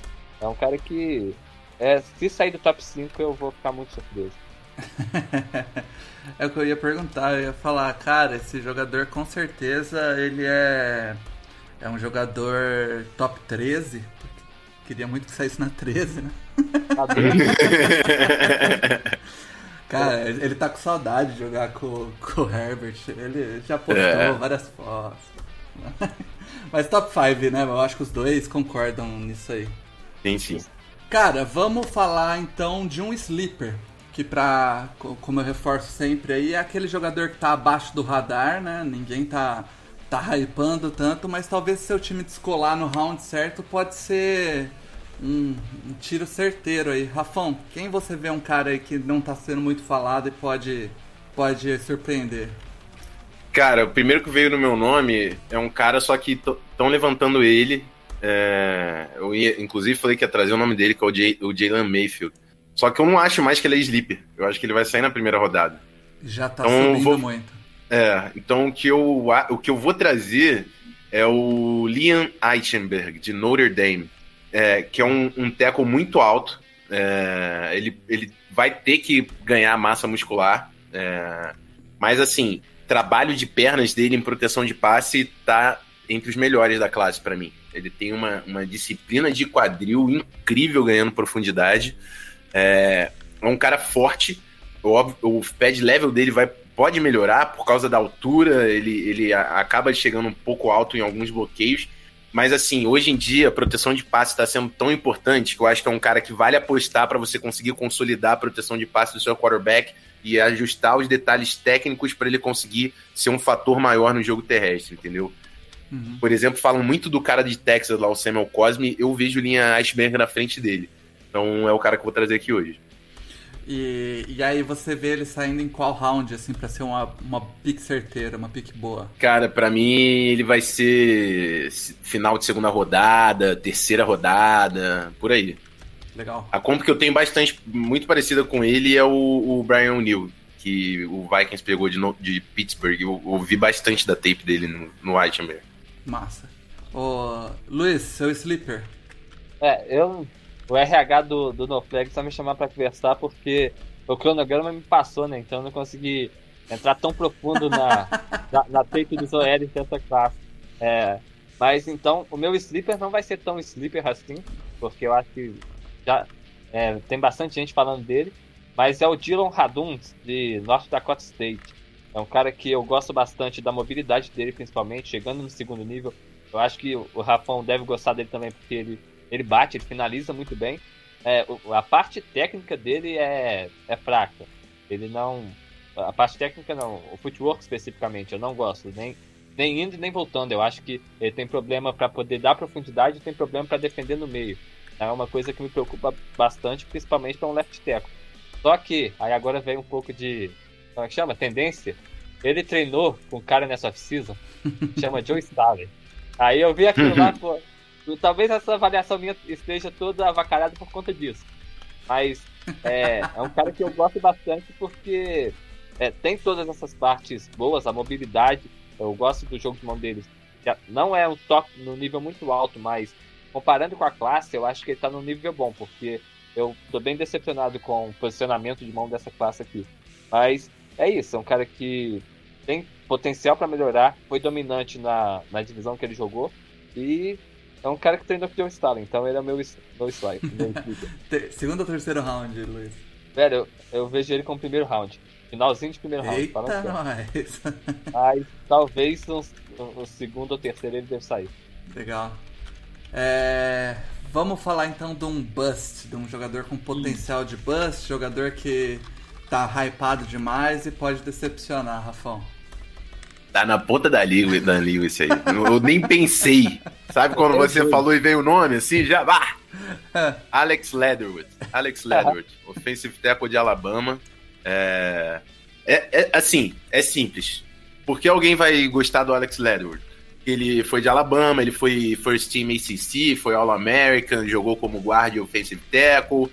É um cara que, é, se sair do top 5, eu vou ficar muito surpreso. é o que eu ia perguntar, eu ia falar, cara, esse jogador com certeza ele é é um jogador top 13. Queria muito que saísse na 13, né? Cara, ele tá com saudade de jogar com, com o Herbert. Ele já postou é. várias fotos. Mas top 5, né? Eu acho que os dois concordam nisso aí. Sim, sim. Cara, vamos falar então de um sleeper. Que pra, como eu reforço sempre aí, é aquele jogador que tá abaixo do radar, né? Ninguém tá tá hypando tanto, mas talvez seu time descolar no round certo pode ser um, um, tiro certeiro aí. Rafão, quem você vê um cara aí que não tá sendo muito falado e pode, pode surpreender? Cara, o primeiro que veio no meu nome é um cara, só que estão levantando ele. É, eu ia, inclusive falei que ia trazer o nome dele, que é o, Jalen Mayfield. Só que eu não acho mais que ele é sleeper. Eu acho que ele vai sair na primeira rodada. Já tá então, subindo vou, muito. É, então o que eu, o que eu vou trazer é o Liam Eichenberg, de Notre Dame, é, que é um, um teco muito alto. É, ele, ele vai ter que ganhar massa muscular, é, mas assim, trabalho de pernas dele em proteção de passe tá entre os melhores da classe para mim. Ele tem uma, uma disciplina de quadril incrível ganhando profundidade. É, é um cara forte. O, o pad level dele vai pode melhorar por causa da altura, ele, ele acaba chegando um pouco alto em alguns bloqueios. Mas assim, hoje em dia a proteção de passe está sendo tão importante que eu acho que é um cara que vale apostar para você conseguir consolidar a proteção de passe do seu quarterback e ajustar os detalhes técnicos para ele conseguir ser um fator maior no jogo terrestre, entendeu? Uhum. Por exemplo, falam muito do cara de Texas lá, o Samuel Cosme, eu vejo linha iceberg na frente dele. Então é o cara que eu vou trazer aqui hoje. E, e aí você vê ele saindo em qual round, assim, pra ser uma, uma pick certeira, uma pick boa? Cara, para mim ele vai ser final de segunda rodada, terceira rodada, por aí. Legal. A compra que eu tenho bastante, muito parecida com ele é o, o Brian O'Neill, que o Vikings pegou de, de Pittsburgh. Eu ouvi bastante da tape dele no, no Whitehammer. Massa. Ô, Luiz, seu sleeper. É, eu o RH do, do NoFlex só me chamar para conversar porque o cronograma me passou, né? Então eu não consegui entrar tão profundo na, na, na OL em tanta classe. É, mas então, o meu sleeper não vai ser tão sleeper assim, porque eu acho que já é, tem bastante gente falando dele. Mas é o Dylan Raduns, de North Dakota State. É um cara que eu gosto bastante da mobilidade dele, principalmente, chegando no segundo nível. Eu acho que o Rafão deve gostar dele também, porque ele ele bate, ele finaliza muito bem. É, a parte técnica dele é, é fraca. Ele não. A parte técnica não. O footwork especificamente, eu não gosto. Nem, nem indo nem voltando. Eu acho que ele tem problema para poder dar profundidade e tem problema para defender no meio. É uma coisa que me preocupa bastante, principalmente para um left tackle. Só que, aí agora vem um pouco de. Como é que chama? Tendência. Ele treinou com um cara nessa off-season, chama Joe Staley. Aí eu vi aquilo lá, pô, Talvez essa avaliação minha esteja toda avacalhada por conta disso. Mas é, é um cara que eu gosto bastante porque é, tem todas essas partes boas, a mobilidade. Eu gosto do jogo de mão deles. Não é um toque no nível muito alto, mas comparando com a classe, eu acho que ele está num nível bom, porque eu tô bem decepcionado com o posicionamento de mão dessa classe aqui. Mas é isso, é um cara que tem potencial para melhorar, foi dominante na, na divisão que ele jogou e é um cara que treinou com o Stalin, então ele é meu, meu slide. Segundo ou terceiro round, Luiz? Velho, eu, eu, vejo ele como primeiro round. Finalzinho de primeiro round. Eita nós. Mas talvez no, no, segundo ou terceiro ele deve sair. Legal. É, vamos falar então de um bust, de um jogador com potencial de bust, jogador que tá hypado demais e pode decepcionar, Rafão. Tá na ponta da língua, da língua isso aí. Eu nem pensei. Sabe quando você falou e veio o nome assim? Já. Ah! Alex Leatherwood. Alex Leatherwood. Offensive tackle de Alabama. É, é, é, assim, é simples. Por que alguém vai gostar do Alex Leatherwood? Ele foi de Alabama, ele foi First Team ACC, foi All-American, jogou como guarda offensive tackle,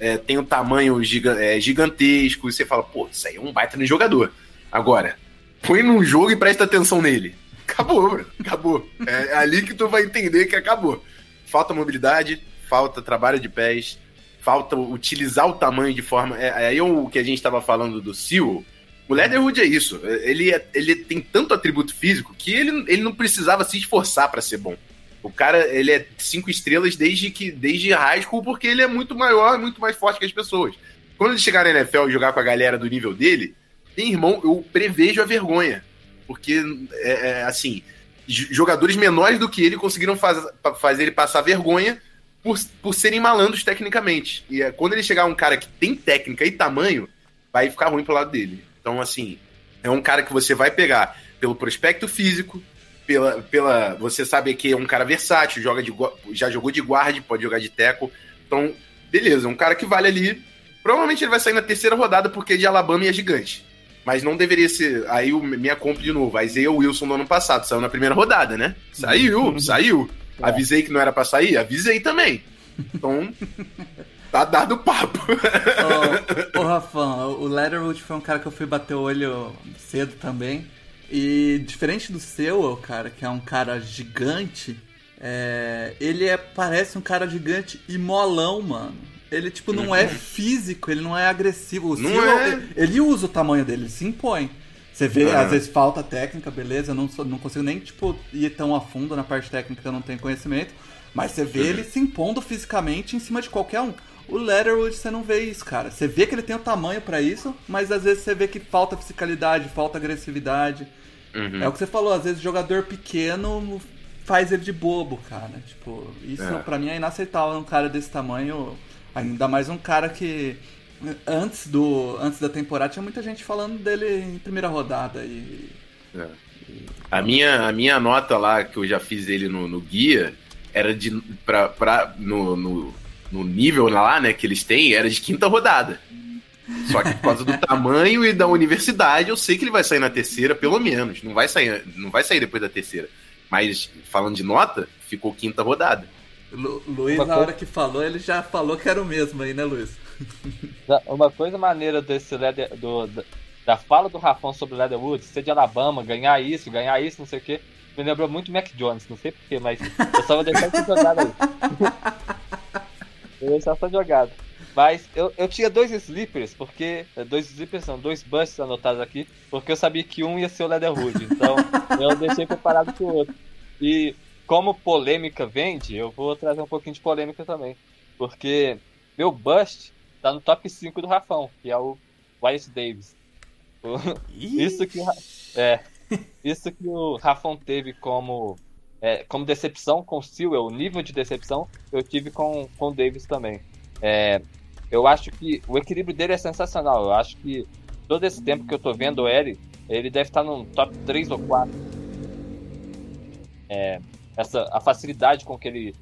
é, tem um tamanho é, gigantesco, e você fala, pô, isso aí é um baita de jogador. Agora, põe num jogo e presta atenção nele. Acabou, acabou. É, é ali que tu vai entender que acabou. Falta mobilidade, falta trabalho de pés, falta utilizar o tamanho de forma. É, é aí o que a gente estava falando do Seal. O Leatherwood é isso. Ele, é, ele tem tanto atributo físico que ele, ele não precisava se esforçar para ser bom. O cara, ele é cinco estrelas desde que desde high school, porque ele é muito maior, muito mais forte que as pessoas. Quando ele chegar na NFL e jogar com a galera do nível dele, tem irmão, eu prevejo a vergonha. Porque, é, é, assim, jogadores menores do que ele conseguiram faz, fazer ele passar vergonha por, por serem malandros tecnicamente. E é, quando ele chegar um cara que tem técnica e tamanho, vai ficar ruim pro lado dele. Então, assim, é um cara que você vai pegar pelo prospecto físico, pela, pela você sabe que é um cara versátil, joga de, já jogou de guarda, pode jogar de teco. Então, beleza, um cara que vale ali. Provavelmente ele vai sair na terceira rodada porque de Alabama e é gigante. Mas não deveria ser. Aí o, minha compra de novo. A Isaiah Wilson no ano passado saiu na primeira rodada, né? Saiu, uhum. saiu. É. Avisei que não era pra sair? Avisei também. Então, tá dado o papo. Ô, ô Rafão, o Letterwood foi um cara que eu fui bater o olho cedo também. E diferente do seu, cara, que é um cara gigante, é, ele é, parece um cara gigante e molão, mano. Ele, tipo, não é físico, ele não é agressivo. O não é. Ele usa o tamanho dele, ele se impõe. Você vê, uhum. às vezes falta técnica, beleza, eu não, não consigo nem, tipo, ir tão a fundo na parte técnica que eu não tenho conhecimento. Mas você vê uhum. ele se impondo fisicamente em cima de qualquer um. O Letterwood você não vê isso, cara. Você vê que ele tem o tamanho para isso, mas às vezes você vê que falta fisicalidade, falta agressividade. Uhum. É o que você falou, às vezes jogador pequeno faz ele de bobo, cara. Tipo, isso é. para mim é inaceitável um cara desse tamanho, ainda mais um cara que antes do antes da temporada tinha muita gente falando dele em primeira rodada e, é. a minha a minha nota lá que eu já fiz ele no, no guia era de pra, pra no, no, no, nível lá, né, que eles têm, era de quinta rodada. Só que por causa do tamanho e da universidade, eu sei que ele vai sair na terceira, pelo menos. Não vai sair, não vai sair depois da terceira. Mas, falando de nota, ficou quinta rodada. Lu, Luiz, na hora que falou, ele já falou que era o mesmo aí, né, Luiz? Uma coisa maneira desse leather, do, da fala do Rafão sobre o Leatherwood, ser de Alabama, ganhar isso, ganhar isso, não sei o quê me lembrou muito Mac Jones, não sei porquê, mas eu só vou deixar essa jogada aí. eu vou deixar essa jogada. Mas eu, eu tinha dois sleepers, porque. Dois sleepers são dois busts anotados aqui, porque eu sabia que um ia ser o Leatherwood. Então eu deixei preparado pro outro. E como polêmica vende, eu vou trazer um pouquinho de polêmica também. Porque meu bust tá no top 5 do Rafão, que é o Wyatt Davis. Isso que. É. Isso que o Rafon teve como, é, como decepção com o Sewell, o nível de decepção, eu tive com, com o Davis também. É, eu acho que o equilíbrio dele é sensacional. Eu acho que todo esse tempo que eu tô vendo ele, ele deve estar no top 3 ou 4. É, essa, a facilidade com que ele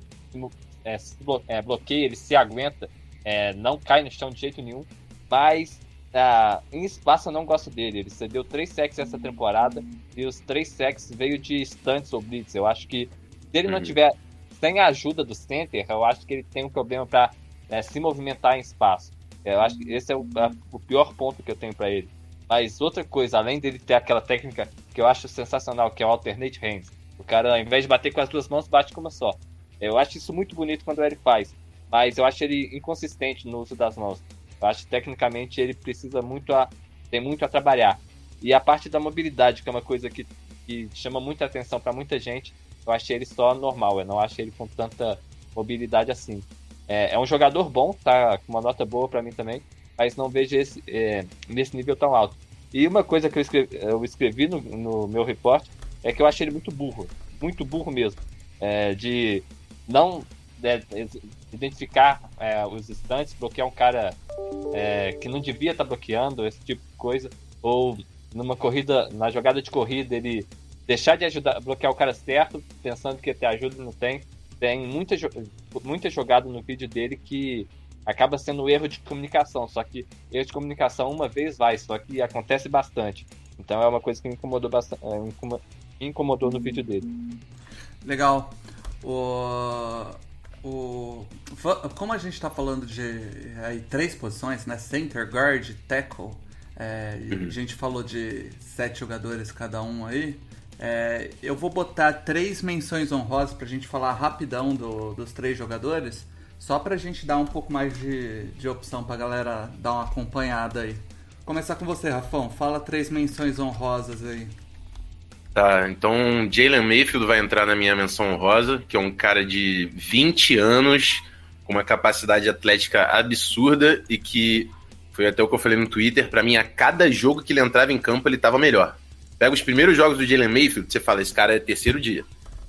é, se é, bloqueia, ele se aguenta, é, não cai no chão de jeito nenhum. Mas Uh, em espaço eu não gosto dele. Ele cedeu três sacks essa temporada e os três sacks veio de stunts ou blitz. Eu acho que se ele não uhum. tiver sem a ajuda do center, eu acho que ele tem um problema para né, se movimentar em espaço. Eu acho que esse é o, a, o pior ponto que eu tenho para ele. Mas outra coisa, além dele ter aquela técnica que eu acho sensacional, que é o alternate hands. O cara, ao invés de bater com as duas mãos, bate com uma só. Eu acho isso muito bonito quando ele faz. Mas eu acho ele inconsistente no uso das mãos. Eu acho que tecnicamente ele precisa muito a. tem muito a trabalhar. E a parte da mobilidade, que é uma coisa que, que chama muita atenção para muita gente, eu achei ele só normal. Eu não achei ele com tanta mobilidade assim. É, é um jogador bom, tá com uma nota boa para mim também, mas não vejo esse é, nesse nível tão alto. E uma coisa que eu escrevi, eu escrevi no, no meu report é que eu achei ele muito burro, muito burro mesmo, é, de não é, identificar é, os instantes, bloquear um cara é, que não devia estar tá bloqueando, esse tipo de coisa, ou numa corrida, na jogada de corrida, ele deixar de ajudar, bloquear o cara certo, pensando que ter ajuda não tem. Tem muita, muita jogada no vídeo dele que acaba sendo um erro de comunicação. Só que erro de comunicação uma vez vai, só que acontece bastante. Então é uma coisa que me incomodou bastante. Incomodou no vídeo dele. Legal. O, o, como a gente está falando de aí, três posições, né? Center, guard, tackle. É, uhum. A gente falou de sete jogadores cada um aí. É, eu vou botar três menções honrosas para a gente falar rapidão do, dos três jogadores, só para a gente dar um pouco mais de, de opção para a galera dar uma acompanhada aí. Começar com você, Rafão. Fala três menções honrosas aí. Tá, então Jalen Mayfield vai entrar na minha menção honrosa, que é um cara de 20 anos, com uma capacidade atlética absurda e que foi até o que eu falei no Twitter, para mim a cada jogo que ele entrava em campo ele tava melhor. Pega os primeiros jogos do Jalen Mayfield, você fala, esse cara é terceiro dia.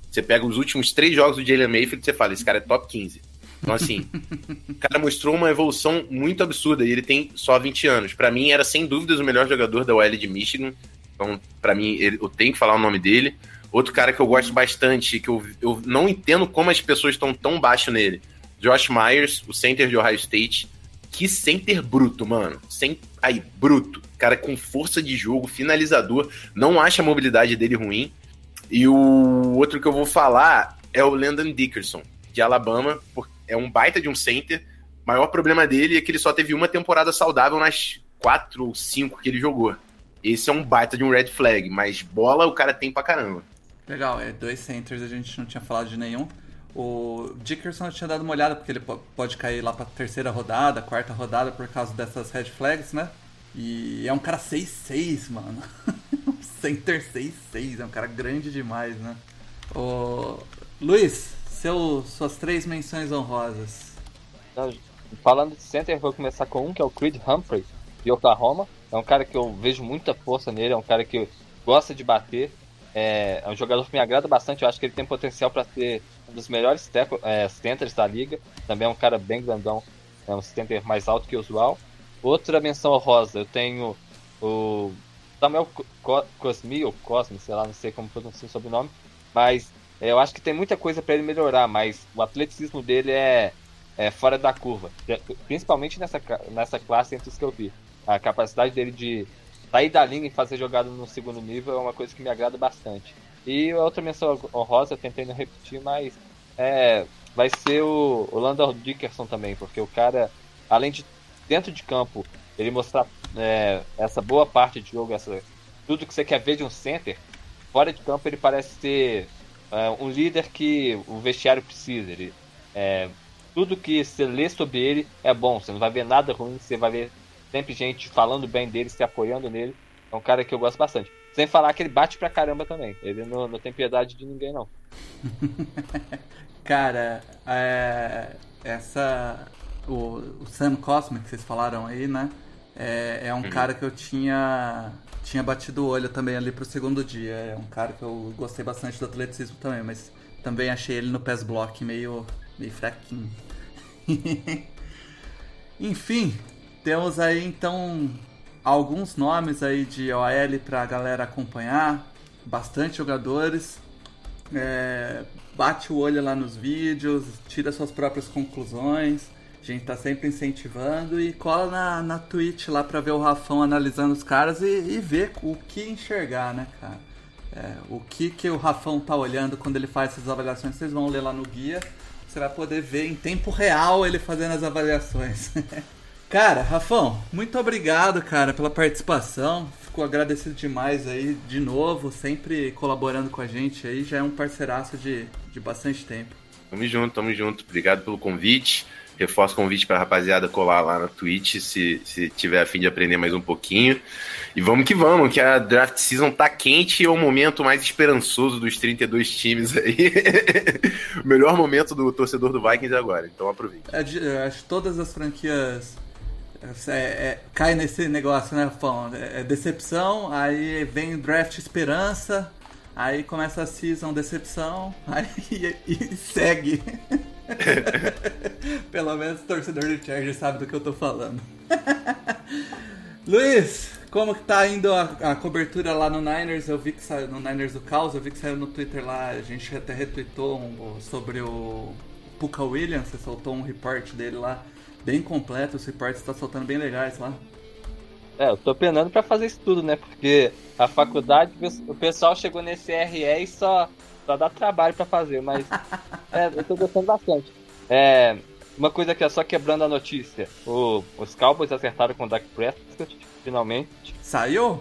Você pega os últimos três jogos do Jalen Mayfield, você fala, esse cara é top 15. Então, assim, o cara mostrou uma evolução muito absurda e ele tem só 20 anos. Para mim, era sem dúvidas o melhor jogador da OL de Michigan. Então, para mim, ele, eu tenho que falar o nome dele. Outro cara que eu gosto bastante, que eu, eu não entendo como as pessoas estão tão baixo nele. Josh Myers, o center de Ohio State. Que center bruto, mano. Sem, aí, bruto. Cara com força de jogo, finalizador. Não acha a mobilidade dele ruim. E o outro que eu vou falar é o Landon Dickerson, de Alabama. É um baita de um center. O maior problema dele é que ele só teve uma temporada saudável nas quatro ou cinco que ele jogou. Esse é um baita de um red flag, mas bola o cara tem pra caramba. Legal, é dois centers, a gente não tinha falado de nenhum. O Dickerson tinha dado uma olhada, porque ele pode cair lá pra terceira rodada, quarta rodada, por causa dessas red flags, né? E é um cara 6'6, mano. um center 6'6, é um cara grande demais, né? O... Luiz, seu, suas três menções honrosas. Falando de center, vou começar com um, que é o Creed Humphrey, de Oklahoma. É um cara que eu vejo muita força nele, é um cara que gosta de bater. É, é um jogador que me agrada bastante, eu acho que ele tem potencial para ser um dos melhores teco, é, centers da liga. Também é um cara bem grandão, é um center mais alto que o usual. Outra menção rosa, eu tenho o Samuel Cosmi, ou Cosme, sei lá, não sei como pronunciar o sobrenome, mas é, eu acho que tem muita coisa para ele melhorar, mas o atleticismo dele é, é fora da curva, principalmente nessa, nessa classe entre os que eu vi a capacidade dele de sair da linha e fazer jogada no segundo nível é uma coisa que me agrada bastante. E outra menção honrosa, tentei não repetir, mas é, vai ser o, o Landon Dickerson também, porque o cara, além de dentro de campo, ele mostrar é, essa boa parte de jogo, essa, tudo que você quer ver de um center, fora de campo ele parece ser é, um líder que o vestiário precisa. Ele, é, tudo que você lê sobre ele é bom, você não vai ver nada ruim, você vai ver sempre gente falando bem dele, se apoiando nele. É um cara que eu gosto bastante. Sem falar que ele bate pra caramba também. Ele não, não tem piedade de ninguém, não. cara, é, essa. O, o, Sam Cosmic que vocês falaram aí, né? É, é um uhum. cara que eu tinha tinha batido o olho também ali pro segundo dia. É um cara que eu gostei bastante do atleticismo também, mas também achei ele no PES Block meio, meio fraquinho. Enfim, temos aí então alguns nomes aí de OL para a galera acompanhar, bastante jogadores. É, bate o olho lá nos vídeos, tira suas próprias conclusões. A gente tá sempre incentivando e cola na, na Twitch lá para ver o Rafão analisando os caras e, e ver o que enxergar, né, cara? É, o que, que o Rafão tá olhando quando ele faz essas avaliações, vocês vão ler lá no guia. Você vai poder ver em tempo real ele fazendo as avaliações. Cara, Rafão, muito obrigado, cara, pela participação. Fico agradecido demais aí, de novo, sempre colaborando com a gente aí. Já é um parceiraço de, de bastante tempo. Tamo junto, tamo junto. Obrigado pelo convite. Reforço o convite pra rapaziada colar lá na Twitch se, se tiver a fim de aprender mais um pouquinho. E vamos que vamos, que a draft season tá quente e é o momento mais esperançoso dos 32 times aí. o melhor momento do torcedor do Vikings é agora, então aproveite. É, acho que todas as franquias é, é, cai nesse negócio, né, Fão? É, é, decepção, aí vem o draft esperança, aí começa a season decepção, aí e, e segue. Pelo menos o torcedor do Chargers sabe do que eu tô falando. Luiz, Como que tá indo a, a cobertura lá no Niners? Eu vi que saiu no Niners do Caos, eu vi que saiu no Twitter lá, a gente até retweetou um, sobre o Puka Williams, você soltou um report dele lá, bem completo, os reports tá soltando bem legais lá. É, eu tô penando pra fazer isso tudo, né? Porque a faculdade, o pessoal chegou nesse RE e só, só dá trabalho pra fazer, mas é, eu tô gostando bastante. É, uma coisa que é só quebrando a notícia: o, os Cowboys acertaram com o Dak Prescott, finalmente. Saiu?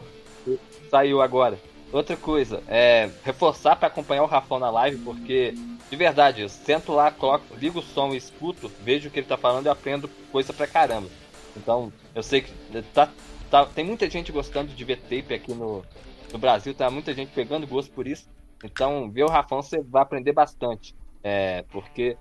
Saiu agora. Outra coisa, é reforçar para acompanhar o Rafão na live, porque, de verdade, eu sento lá, coloco, ligo o som e escuto, vejo o que ele tá falando e aprendo coisa pra caramba. Então, eu sei que tá, tá, tem muita gente gostando de ver tape aqui no, no Brasil, tá muita gente pegando gosto por isso. Então, ver o Rafão você vai aprender bastante. É, porque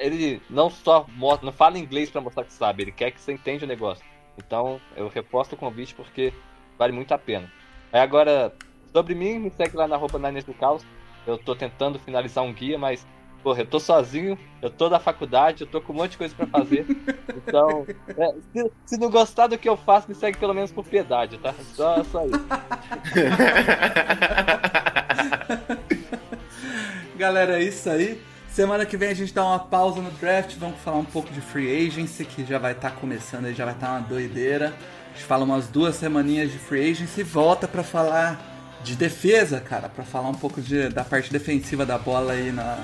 ele não só mostra, não fala inglês para mostrar que sabe, ele quer que você entenda o negócio. Então, eu reposto o convite porque vale muito a pena. Aí agora, sobre mim, me segue lá na roupa Niners do Caos. Eu tô tentando finalizar um guia, mas, porra, eu tô sozinho, eu tô da faculdade, eu tô com um monte de coisa para fazer. Então, é, se, se, não gostar do que eu faço, me segue pelo menos por piedade, tá? Só, só isso. Galera, é isso aí. Semana que vem a gente dá uma pausa no draft, vamos falar um pouco de free agency, que já vai estar tá começando aí, já vai estar tá uma doideira. A gente fala umas duas semaninhas de free agency e volta para falar de defesa, cara, para falar um pouco de, da parte defensiva da bola aí na,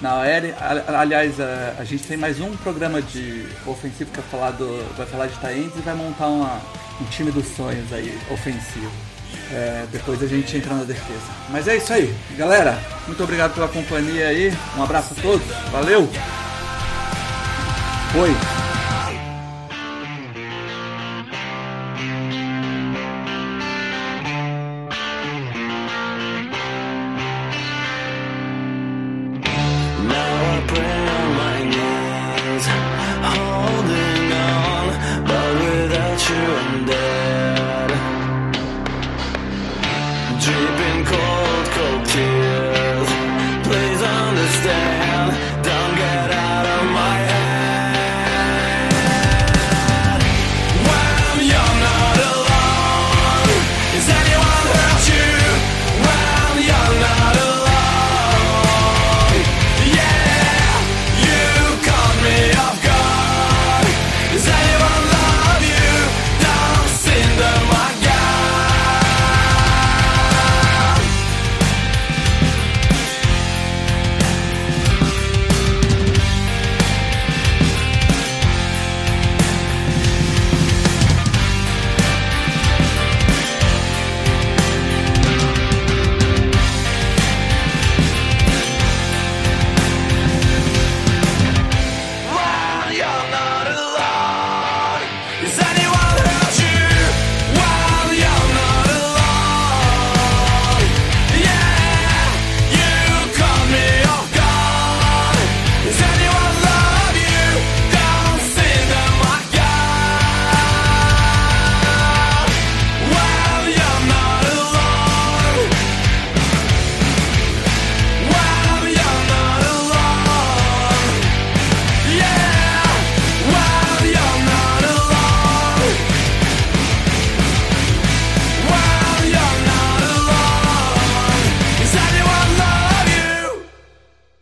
na OL. Aliás, a, a, gente tem mais um programa de ofensivo que vai falar, do, vai falar de Taentes e vai montar uma, um time dos sonhos aí, ofensivo. É, depois a gente entra na defesa. Mas é isso aí, galera. Muito obrigado pela companhia aí. Um abraço a todos. Valeu. Foi.